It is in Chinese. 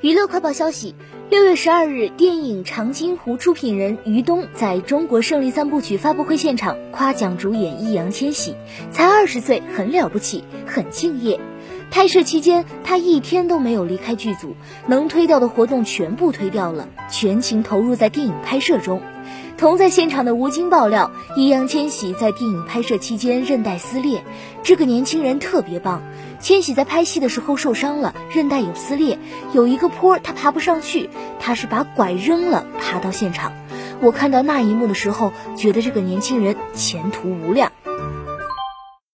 娱乐快报消息：六月十二日，电影《长津湖》出品人于东在中国胜利三部曲发布会现场夸奖主演易烊千玺，才二十岁，很了不起，很敬业。拍摄期间，他一天都没有离开剧组，能推掉的活动全部推掉了，全情投入在电影拍摄中。同在现场的吴京爆料，易烊千玺在电影拍摄期间韧带撕裂，这个年轻人特别棒。千玺在拍戏的时候受伤了，韧带有撕裂，有一个坡他爬不上去，他是把拐扔了爬到现场。我看到那一幕的时候，觉得这个年轻人前途无量。